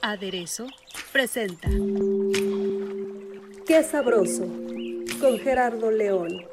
Aderezo presenta Qué sabroso con Gerardo León.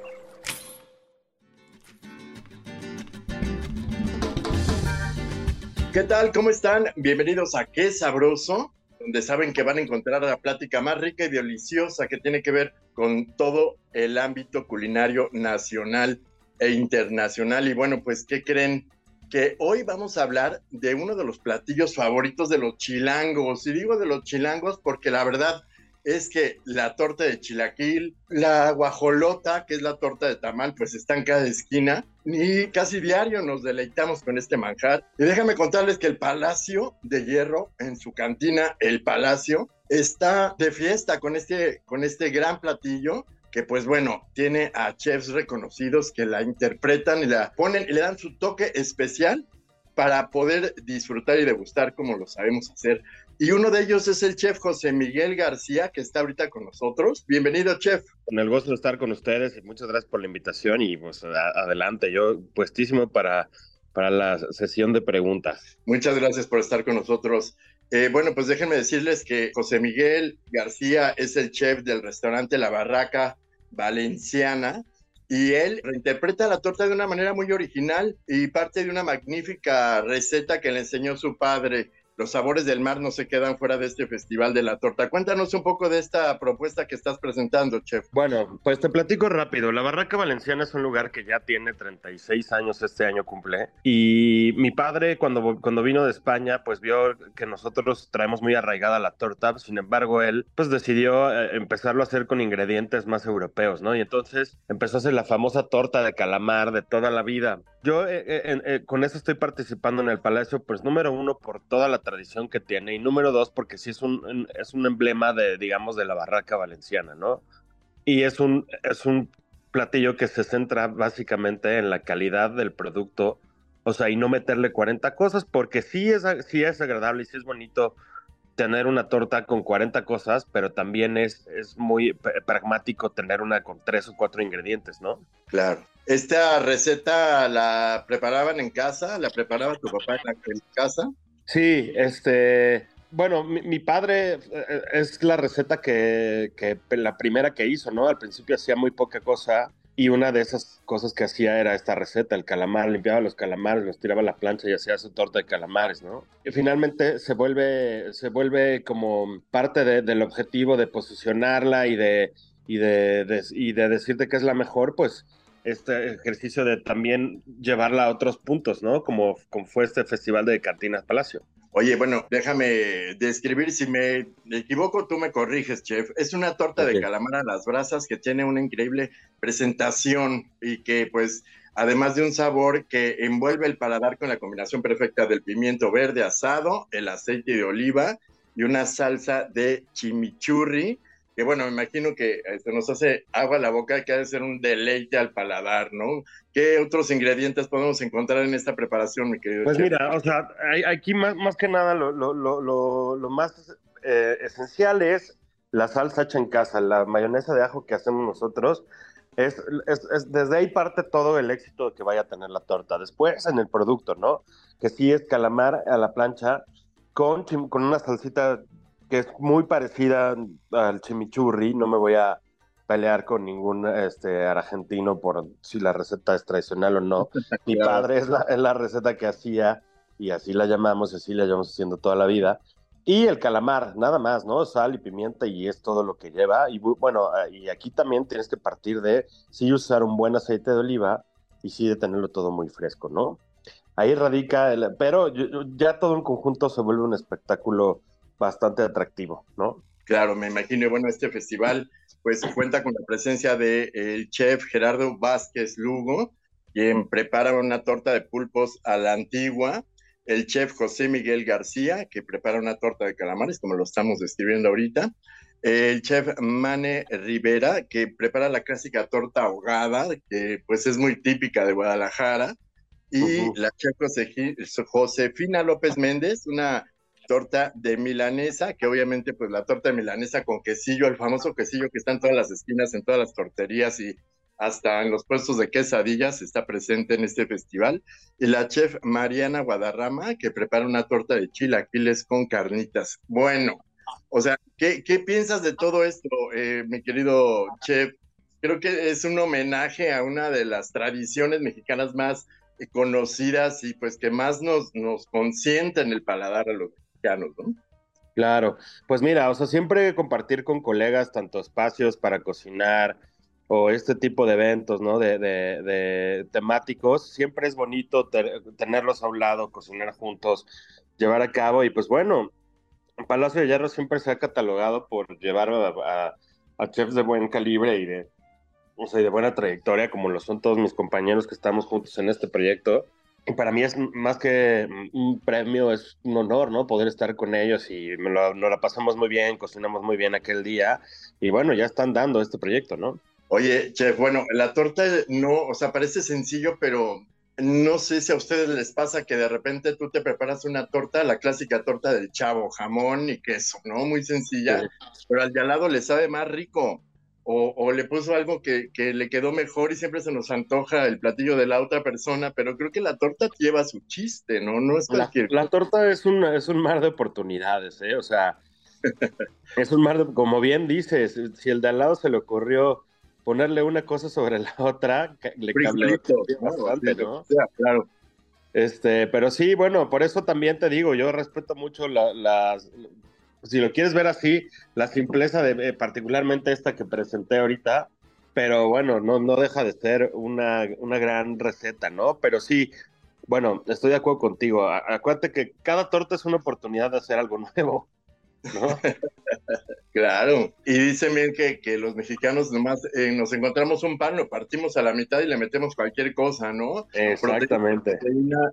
¿Qué tal? ¿Cómo están? Bienvenidos a Qué Sabroso, donde saben que van a encontrar la plática más rica y deliciosa que tiene que ver con todo el ámbito culinario nacional e internacional. Y bueno, pues, ¿qué creen? Que hoy vamos a hablar de uno de los platillos favoritos de los chilangos. Y digo de los chilangos porque la verdad es que la torta de chilaquil, la guajolota, que es la torta de tamal, pues está en cada esquina y casi diario nos deleitamos con este manjar. Y déjame contarles que el Palacio de Hierro, en su cantina El Palacio, está de fiesta con este, con este gran platillo que pues bueno, tiene a chefs reconocidos que la interpretan y la ponen y le dan su toque especial para poder disfrutar y degustar como lo sabemos hacer. Y uno de ellos es el chef José Miguel García, que está ahorita con nosotros. Bienvenido, chef. Con el gusto de estar con ustedes y muchas gracias por la invitación y pues adelante, yo puestísimo para, para la sesión de preguntas. Muchas gracias por estar con nosotros. Eh, bueno, pues déjenme decirles que José Miguel García es el chef del restaurante La Barraca Valenciana y él reinterpreta la torta de una manera muy original y parte de una magnífica receta que le enseñó su padre los sabores del mar no se quedan fuera de este Festival de la Torta. Cuéntanos un poco de esta propuesta que estás presentando, chef. Bueno, pues te platico rápido. La Barraca Valenciana es un lugar que ya tiene 36 años, este año cumple. Y mi padre, cuando, cuando vino de España, pues vio que nosotros traemos muy arraigada la torta. Sin embargo, él pues decidió eh, empezarlo a hacer con ingredientes más europeos, ¿no? Y entonces empezó a hacer la famosa torta de calamar de toda la vida. Yo eh, eh, con eso estoy participando en el Palacio, pues número uno, por toda la tradición que tiene y número dos porque sí es un, es un emblema de, digamos, de la barraca valenciana, ¿no? Y es un, es un platillo que se centra básicamente en la calidad del producto, o sea, y no meterle 40 cosas, porque sí es, sí es agradable y sí es bonito tener una torta con 40 cosas, pero también es, es muy pragmático tener una con tres o cuatro ingredientes, ¿no? Claro. ¿Esta receta la preparaban en casa? ¿La preparaba tu papá en casa? Sí, este, bueno, mi, padre eh, es la receta que, que, la primera que hizo, ¿no? Al principio hacía muy poca cosa y una de esas cosas que hacía era esta receta, el calamar, limpiaba los calamares, los tiraba a la plancha y hacía su torta de calamares, ¿no? Y finalmente se vuelve, se vuelve como parte del objetivo de posicionarla y de, y de, y de decirte que es la mejor, pues este ejercicio de también llevarla a otros puntos, ¿no? Como, como fue este festival de Cantinas Palacio. Oye, bueno, déjame describir, si me equivoco, tú me corriges, chef. Es una torta de calamar a las brasas que tiene una increíble presentación y que pues además de un sabor que envuelve el paladar con la combinación perfecta del pimiento verde asado, el aceite de oliva y una salsa de chimichurri que bueno, me imagino que se este, nos hace agua la boca, que ha de ser un deleite al paladar, ¿no? ¿Qué otros ingredientes podemos encontrar en esta preparación, mi querido? Pues mira, o sea, aquí más, más que nada lo, lo, lo, lo más eh, esencial es la salsa hecha en casa, la mayonesa de ajo que hacemos nosotros. Es, es, es, desde ahí parte todo el éxito que vaya a tener la torta. Después en el producto, ¿no? Que sí es calamar a la plancha con, con una salsita que es muy parecida al chimichurri. No me voy a pelear con ningún este, argentino por si la receta es tradicional o no. Mi padre es la, es la, receta que hacía y así la llamamos, y así la llevamos haciendo toda la vida. Y el calamar, nada más, ¿no? Sal y pimienta y es todo lo que lleva. Y bueno, y aquí también tienes que partir de sí usar un buen aceite de oliva y sí de tenerlo todo muy fresco, ¿no? Ahí radica, el, pero ya todo en conjunto se vuelve un espectáculo bastante atractivo, ¿no? Claro, me imagino. Bueno, este festival pues cuenta con la presencia del el chef Gerardo Vázquez Lugo, quien prepara una torta de pulpos a la antigua. el chef José Miguel García, que prepara una torta de calamares, como lo estamos describiendo ahorita, el chef Mane Rivera, que prepara la clásica torta ahogada, que pues es muy típica de Guadalajara, y la chef Josefina López Méndez, una torta de milanesa, que obviamente pues la torta de milanesa con quesillo, el famoso quesillo que está en todas las esquinas, en todas las torterías y hasta en los puestos de quesadillas está presente en este festival. Y la chef Mariana Guadarrama, que prepara una torta de chilaquiles con carnitas. Bueno, o sea, ¿qué, piensas de todo esto, eh, mi querido chef? Creo que es un homenaje a una de las tradiciones mexicanas más conocidas y pues que más nos, nos consienten el paladar a los ¿no? Claro, pues mira, o sea, siempre compartir con colegas tanto espacios para cocinar o este tipo de eventos, ¿no? De, de, temáticos, siempre es bonito tenerlos a un lado, cocinar juntos, llevar a cabo y pues bueno, Palacio de Hierro siempre se ha catalogado por llevar a, a chefs de buen calibre y de, o sea, de buena trayectoria, como lo son todos mis compañeros que estamos juntos en este proyecto. Para mí es más que un premio, es un honor, ¿no? Poder estar con ellos y me lo, nos la pasamos muy bien, cocinamos muy bien aquel día. Y bueno, ya están dando este proyecto, ¿no? Oye, chef, bueno, la torta no, o sea, parece sencillo, pero no sé si a ustedes les pasa que de repente tú te preparas una torta, la clásica torta del chavo, jamón y queso, ¿no? Muy sencilla, pero al de al lado le sabe más rico o, le puso algo que, le quedó mejor y siempre se nos antoja el platillo de la otra persona, pero creo que la torta lleva su chiste, ¿no? No es cualquier La, la torta es un, es un mar de oportunidades, ¿eh? O sea, es un mar de, como bien dices, si el de al lado se le ocurrió ponerle una cosa sobre la otra, le cambió bastante, ¿no? claro. Este, pero sí, bueno, por eso también te digo, yo respeto mucho las, si lo quieres ver así, la simpleza de eh, particularmente esta que presenté ahorita, pero bueno, no, no deja de ser una, una gran receta, ¿no? Pero sí, bueno, estoy de acuerdo contigo. Acuérdate que cada torta es una oportunidad de hacer algo nuevo. ¿no? Claro. Y dicen bien que, que los mexicanos nomás eh, nos encontramos un pan, lo partimos a la mitad y le metemos cualquier cosa, ¿no? Exactamente.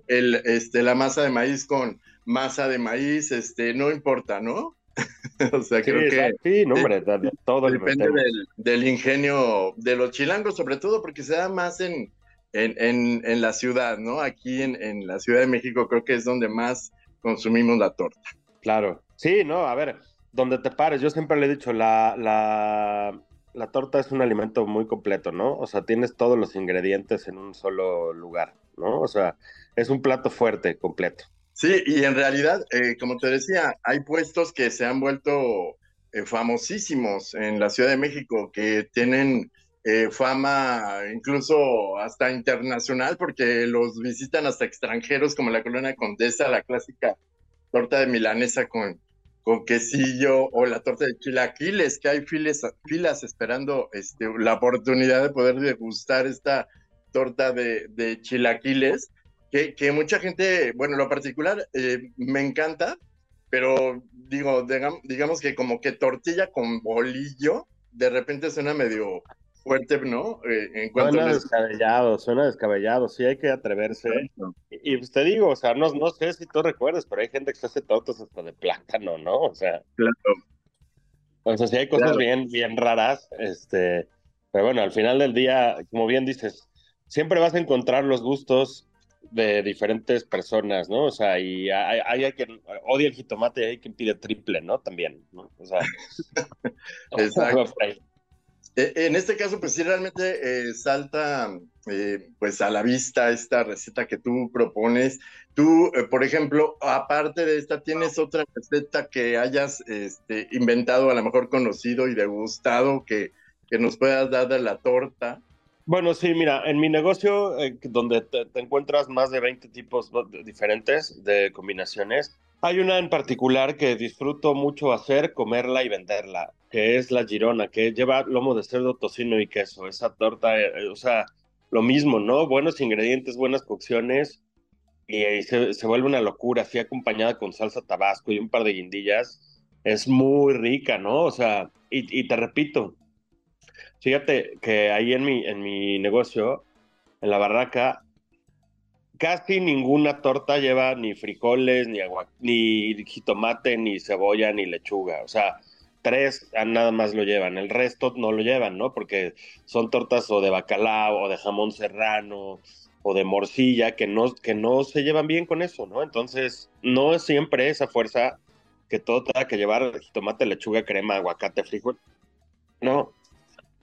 El, este, la masa de maíz con masa de maíz, este, no importa, ¿no? o sea, creo que. Sí, no, hombre, todo depende del, ingenio de los chilangos, sobre todo porque se da más en, en, en, la ciudad, ¿no? Aquí en, en, la Ciudad de México creo que es donde más consumimos la torta. Claro. Sí, no, a ver, donde te pares, yo siempre le he dicho, la, la, la torta es un alimento muy completo, ¿no? O sea, tienes todos los ingredientes en un solo lugar, ¿no? O sea, es un plato fuerte, completo. Sí, y en realidad, eh, como te decía, hay puestos que se han vuelto eh, famosísimos en la Ciudad de México, que tienen eh, fama incluso hasta internacional, porque los visitan hasta extranjeros, como la Colonia Condesa, la clásica torta de milanesa con, con quesillo, o la torta de chilaquiles, que hay filas esperando este, la oportunidad de poder degustar esta torta de, chilaquiles que, mucha gente, bueno, lo particular eh, me encanta, pero digo, digamos, que como que tortilla con bolillo, de repente suena medio fuerte, ¿no? Eh, en suena descabellado, suena descabellado, sí hay que atreverse. Y, pues te digo, o sea, no, no sé si tú recuerdas, pero hay gente que se hace tortas hasta de plátano, ¿no? O sea. Claro. O sea, sí hay cosas bien, bien raras, este, pero bueno, al final del día, como bien dices, siempre vas a encontrar los gustos de diferentes personas, ¿no? O sea, y hay, hay, quien odia el jitomate y hay quien pide triple, ¿no? También, ¿no? O sea. Exacto. E, en este caso, pues sí, realmente eh, salta eh, pues a la vista esta receta que tú propones. Tú, eh, por ejemplo, aparte de esta, ¿tienes otra receta que hayas este, inventado, a lo mejor conocido y degustado, que, que nos puedas dar de la torta? Bueno, sí, mira, en mi negocio, eh, donde te, encuentras más de 20 tipos diferentes de combinaciones, hay una en particular que disfruto mucho hacer, comerla y venderla, que es la girona, que lleva lomo de cerdo, tocino y queso. Esa torta, eh, eh, o sea, lo mismo, ¿no? Buenos ingredientes, buenas cocciones, y, se, se, vuelve una locura, así acompañada con salsa tabasco y un par de guindillas. Es muy rica, ¿no? O sea, y, y te repito, Fíjate que ahí en mi, en mi negocio, en la barraca, casi ninguna torta lleva ni frijoles, ni, agua, ni jitomate, ni cebolla, ni lechuga. O sea, tres nada más lo llevan, el resto no lo llevan, ¿no? Porque son tortas o de bacalao, o de jamón serrano, o de morcilla, que no, que no se llevan bien con eso, ¿no? Entonces, no es siempre esa fuerza que todo tenga que llevar tomate, lechuga, crema, aguacate, frijol. No.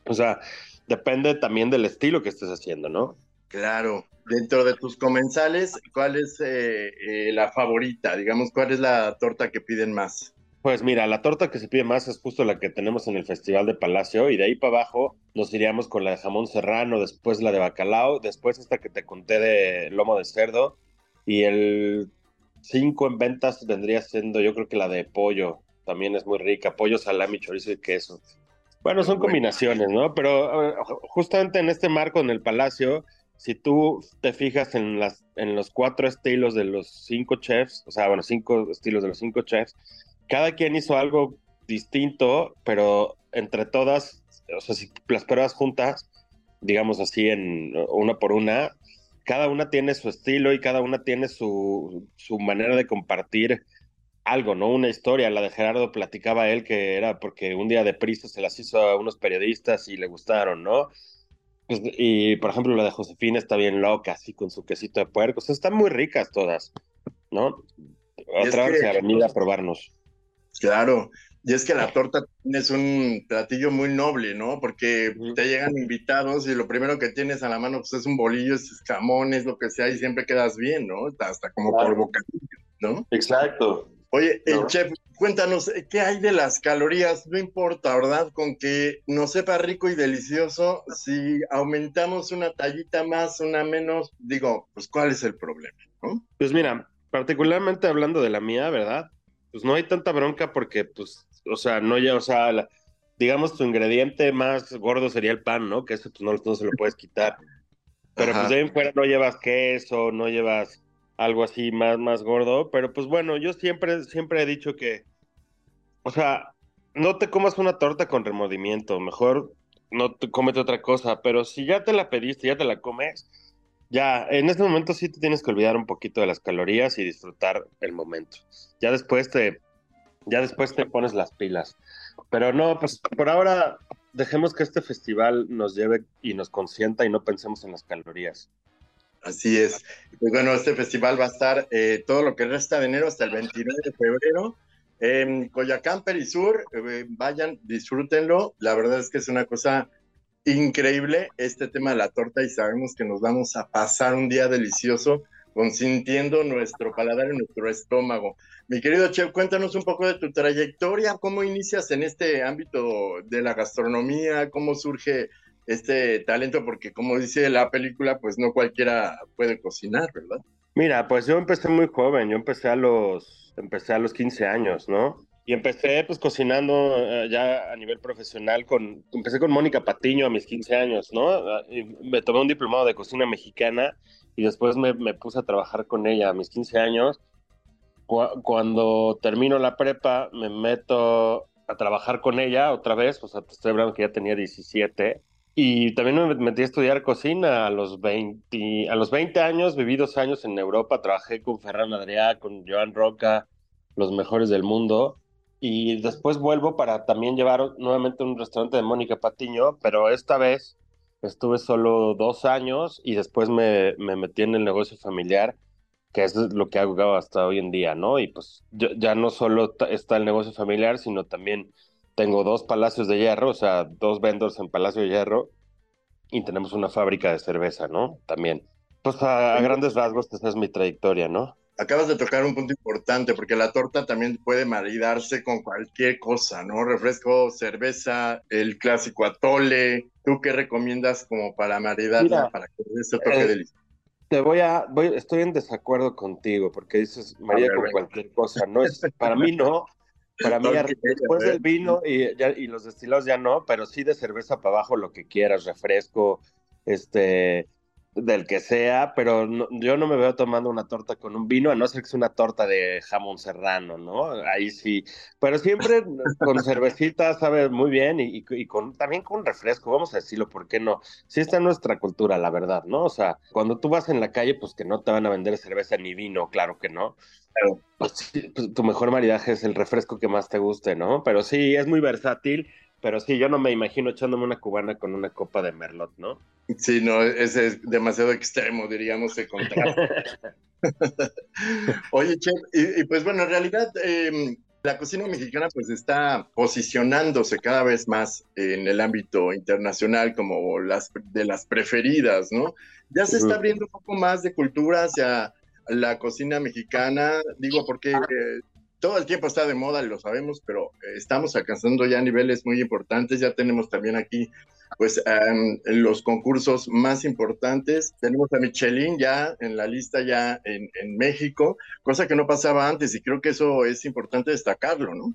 O sea, depende también del estilo que estés haciendo, ¿no? Claro. Dentro de tus comensales, ¿cuál es eh, eh, la favorita? Digamos, ¿cuál es la torta que piden más? Pues mira, la torta que se pide más es justo la que tenemos en el Festival de Palacio y de ahí para abajo nos iríamos con la de jamón serrano, después la de bacalao, después esta que te conté de lomo de cerdo y el 5 en ventas vendría siendo yo creo que la de pollo, también es muy rica, pollo, salami, chorizo y queso. Bueno, son combinaciones, ¿no? Pero justamente en este marco, en el Palacio, si tú te fijas en, las, en los cuatro estilos de los cinco chefs, o sea, bueno, cinco estilos de los cinco chefs, cada quien hizo algo distinto, pero entre todas, o sea, si las pruebas juntas, digamos así, en una por una, cada una tiene su estilo y cada una tiene su, su manera de compartir algo, ¿no? Una historia. La de Gerardo platicaba él que era porque un día de prisa se las hizo a unos periodistas y le gustaron, ¿no? Pues, y por ejemplo, la de Josefina está bien loca, así con su quesito de puerco. O sea, están muy ricas todas, ¿no? Otra vez a venir a probarnos. Claro, y es que la torta es un platillo muy noble, ¿no? Porque te llegan invitados y lo primero que tienes a la mano pues, es un bolillo, es jamón, es lo que sea, y siempre quedas bien, ¿no? Hasta como por bocadillo, ¿no? Exacto. Oye, el chef, cuéntanos, ¿qué hay de las calorías? No importa, ¿verdad? Con que nos sepa rico y delicioso, si aumentamos una tallita más, una menos, digo, pues ¿cuál es el problema? Pues mira, particularmente hablando de la mía, ¿verdad? Pues no hay tanta bronca porque, pues, o sea, no ya, o sea, digamos, tu ingrediente más gordo sería el pan, ¿no? Que eso pues no, no se lo puedes quitar. Pero pues de ahí en fuera no llevas queso, no llevas algo así más, más gordo, pero pues bueno, yo siempre, siempre he dicho que, o sea, no te comas una torta con remordimiento, mejor no te comete otra cosa, pero si ya te la pediste, ya te la comes, ya, en este momento sí te tienes que olvidar un poquito de las calorías y disfrutar el momento. Ya después te, ya después te pones las pilas. Pero no, pues por ahora dejemos que este festival nos lleve y nos consienta y no pensemos en las calorías. Así es. Pues bueno, este festival va a estar eh, todo lo que resta de enero hasta el 29 de febrero en Coyacán, Perisur. Eh, vayan, disfrútenlo. La verdad es que es una cosa increíble este tema de la torta y sabemos que nos vamos a pasar un día delicioso consintiendo nuestro paladar y nuestro estómago. Mi querido Chef, cuéntanos un poco de tu trayectoria, cómo inicias en este ámbito de la gastronomía, cómo surge este talento, porque como dice la película, pues no cualquiera puede cocinar, ¿verdad? Mira, pues yo empecé muy joven, yo empecé a los, empecé a los 15 años, ¿no? Y empecé pues cocinando eh, ya a nivel profesional con, empecé con Mónica Patiño a mis 15 años, ¿no? Ah, me tomé un diplomado de cocina mexicana y después me, me puse a trabajar con ella a mis 15 años. cuando termino la prepa, me meto a trabajar con ella otra vez, o sea, te estoy hablando que ya tenía 17 y también me metí a estudiar cocina a los 20, a los 20 años, viví dos años en Europa, trabajé con Ferran Adrià, con Joan Roca, los mejores del mundo. Y después vuelvo para también llevar nuevamente un restaurante de Mónica Patiño, pero esta vez estuve solo dos años y después me, me metí en el negocio familiar, que es lo que hago hasta hoy en día, ¿no? Y pues ya no solo está el negocio familiar, sino también tengo dos palacios de hierro, o sea, dos vendors en Palacio de Hierro, y tenemos una fábrica de cerveza, ¿no? También. Pues a, grandes rasgos, esa es mi trayectoria, ¿no? Acabas de tocar un punto importante, porque la torta también puede maridarse con cualquier cosa, ¿no? Refresco, cerveza, el clásico atole. ¿Tú qué recomiendas como para maridarla, para que ese toque eh, delicioso? Te voy a, voy, estoy en desacuerdo contigo, porque dices María con cualquier cosa. No es, para mí no, para mí, después del vino y, y, los destilados ya no, pero sí de cerveza para abajo lo que quieras, refresco, este, del que sea, pero no- yo no me veo tomando una torta con un vino, a no ser que sea una torta de jamón serrano, ¿no? Ahí sí. Pero siempre con cervecita sabe muy bien y, y- con, también con refresco, vamos a decirlo, ¿por qué no? Sí está en nuestra cultura, la verdad, ¿no? O sea, cuando tú vas en la calle, pues que no te van a vender cerveza ni vino, claro que no. Claro. Pues, pues, tu mejor maridaje es el refresco que más te guste, ¿no? Pero sí, es muy versátil. Pero sí, yo no me imagino echándome una cubana con una copa de merlot, ¿no? Sí, no, ese es demasiado extremo, diríamos, de contraste. Oye, Chef, y, y pues bueno, en realidad eh, la cocina mexicana pues está posicionándose cada vez más en el ámbito internacional como las de las preferidas, ¿no? Ya se está abriendo un poco más de cultura hacia la cocina mexicana, digo porque eh, todo el tiempo está de moda, lo sabemos, pero eh, estamos alcanzando ya niveles muy importantes, ya tenemos también aquí pues em, los concursos más importantes. Tenemos a Michelin ya en la lista ya en, en México, cosa que no pasaba antes y creo que eso es importante destacarlo, ¿no?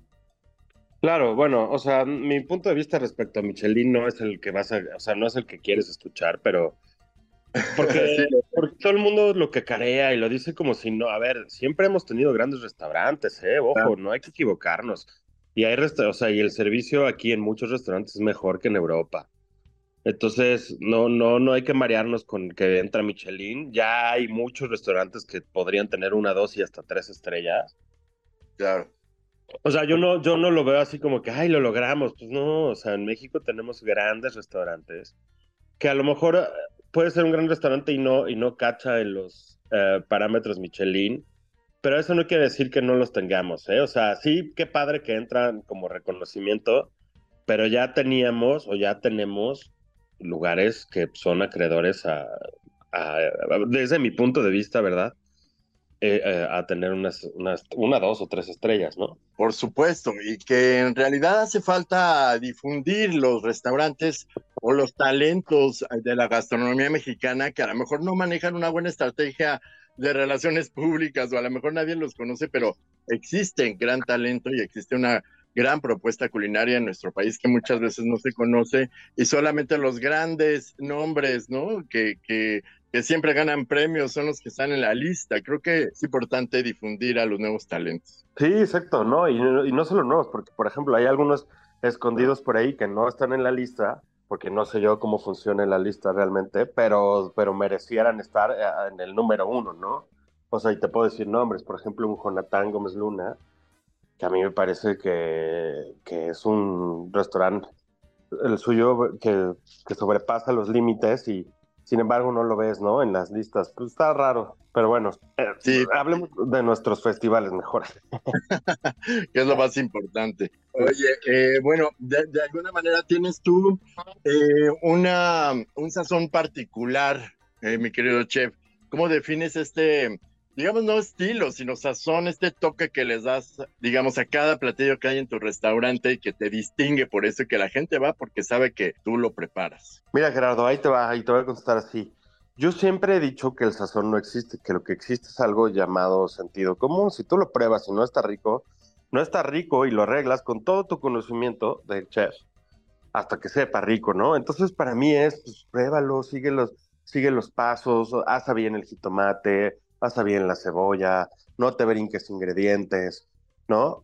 Claro, bueno, o sea, mi punto de vista respecto a Michelin no es el que vas a, o sea, no es el que quieres escuchar, pero porque, Sí. porque todo el mundo lo que carea y lo dice como si no, a ver, siempre hemos tenido grandes restaurantes, eh, ojo, no hay que equivocarnos. Y hay o sea, y el servicio aquí en muchos restaurantes es mejor que en Europa. Entonces, no, no, no hay que marearnos con que entra Michelin. Ya hay muchos restaurantes que podrían tener una, dos y hasta tres estrellas. Claro. O sea, yo no, yo no lo veo así como que, ay, lo logramos. Pues no, o sea, en México tenemos grandes restaurantes que a lo mejor puede ser un gran restaurante y no, y no cacha en los eh, parámetros Michelin, pero eso no quiere decir que no los tengamos, ¿eh? O sea, sí, qué padre que entran como reconocimiento, pero ya teníamos o ya tenemos lugares que son acreedores a, desde mi punto de vista, ¿verdad? Eh, eh, a tener unas, unas, una, dos o tres estrellas, ¿no? Por supuesto, y que en realidad hace falta difundir los restaurantes o los talentos de la gastronomía mexicana que a lo mejor no manejan una buena estrategia de relaciones públicas o a lo mejor nadie los conoce, pero existe gran talento y existe una gran propuesta culinaria en nuestro país que muchas veces no se conoce y solamente los grandes nombres, ¿no? Que, que, que siempre ganan premios son los que están en la lista. Creo que es importante difundir a los nuevos talentos. Sí, exacto, ¿no? Y, y no solo nuevos, porque por ejemplo hay algunos escondidos por ahí que no están en la lista, porque no sé yo cómo funciona la lista realmente, pero, pero merecieran estar eh, en el número uno, ¿no? O sea, y te puedo decir nombres, por ejemplo, un Jonathan Gómez Luna, que a mí me parece que, que es un restaurante, el suyo, que, que sobrepasa los límites y sin embargo no lo ves, ¿no? En las listas. Pues está raro, pero bueno, eh, Sí. hablemos de nuestros festivales mejor. que es lo más importante. Oye, eh, bueno, de, de alguna manera tienes tú eh, una, un sazón particular, eh, mi querido chef. ¿Cómo defines este, digamos, no estilo, sino sazón, este toque que les das, digamos, a cada platillo que hay en tu restaurante y que te distingue por eso y que la gente va porque sabe que tú lo preparas? Mira, Gerardo, ahí te va, ahí te voy a contestar así. Yo siempre he dicho que el sazón no existe, que lo que existe es algo llamado sentido común. Si tú lo pruebas y no está rico, no está rico y lo arreglas con todo tu conocimiento de chef hasta que sepa rico, ¿no? Entonces para mí es, pues pruébalo, sigue los, sigue los pasos, asa bien el jitomate, asa bien la cebolla, no te brinques ingredientes, ¿no?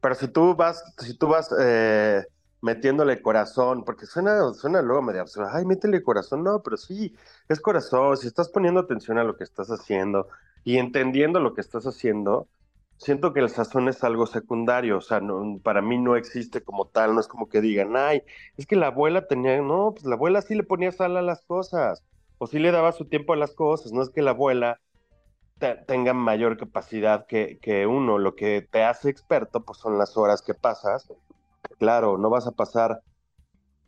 Pero si tú vas, si tú vas eh, metiéndole corazón, porque suena, suena luego medio absurdo, ay, métele corazón, no, pero sí, es corazón, si estás poniendo atención a lo que estás haciendo y entendiendo lo que estás haciendo, siento que el sazón es algo secundario, o sea, no, para mí no existe como tal, no es como que digan, ay, es que la abuela tenía, no, pues la abuela sí le ponía sal a las cosas, o sí le daba su tiempo a las cosas, no es que la abuela te- tenga mayor capacidad que, que uno, lo que te hace experto, pues son las horas que pasas, claro, no vas a pasar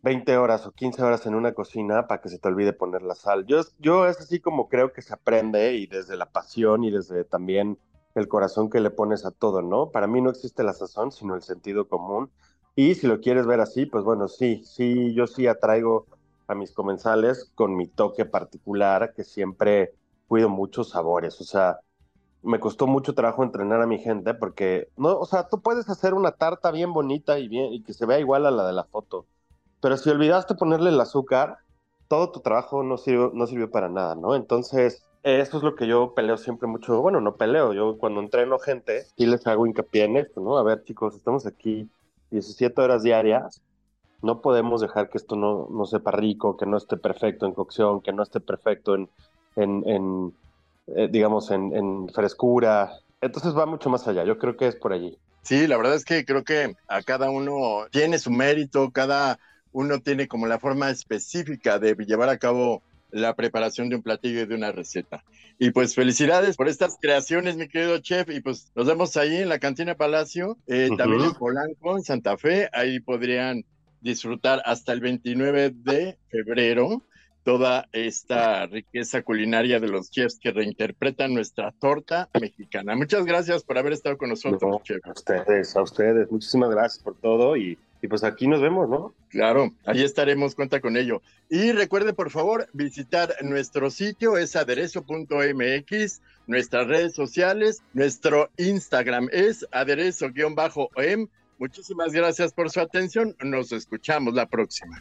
20 horas o 15 horas en una cocina para que se te olvide poner la sal. Yo, yo es así como creo que se aprende y desde la pasión y desde también el corazón que le pones a todo, ¿no? Para mí no existe la sazón, sino el sentido común. Y si lo quieres ver así, pues bueno, sí, sí, yo sí atraigo a mis comensales con mi toque particular, que siempre cuido muchos sabores. O sea, me costó mucho trabajo entrenar a mi gente porque, no, o sea, tú puedes hacer una tarta bien bonita y bien y que se vea igual a la de la foto, pero si olvidaste ponerle el azúcar, todo tu trabajo no sirvió, no sirvió para nada, ¿no? Entonces, eso es lo que yo peleo siempre mucho. Bueno, no peleo, yo cuando entreno gente, y les hago hincapié en esto, ¿no? A ver, chicos, estamos aquí 17 horas diarias, no podemos dejar que esto no, no sepa rico, que no esté perfecto en cocción, que no esté perfecto en, en, en eh, digamos, en, en frescura. Entonces va mucho más allá, yo creo que es por allí. Sí, la verdad es que creo que a cada uno tiene su mérito, cada uno tiene como la forma específica de llevar a cabo la preparación de un platillo y de una receta. Y pues felicidades por estas creaciones, mi querido chef. Y pues nos vemos ahí en la cantina Palacio, eh, también en Polanco, en Santa Fe. Ahí podrían disfrutar hasta el 29 de febrero toda esta riqueza culinaria de los chefs que reinterpretan nuestra torta mexicana. Muchas gracias por haber estado con nosotros, chef. A ustedes, a ustedes. Muchísimas gracias por todo y, y pues aquí nos vemos, ¿no? Claro, ahí estaremos, cuenta con ello. Y recuerde, por favor, visitar nuestro sitio, es aderezo.mx, nuestras redes sociales, nuestro Instagram es aderezo-em. Muchísimas gracias por su atención. Nos escuchamos la próxima.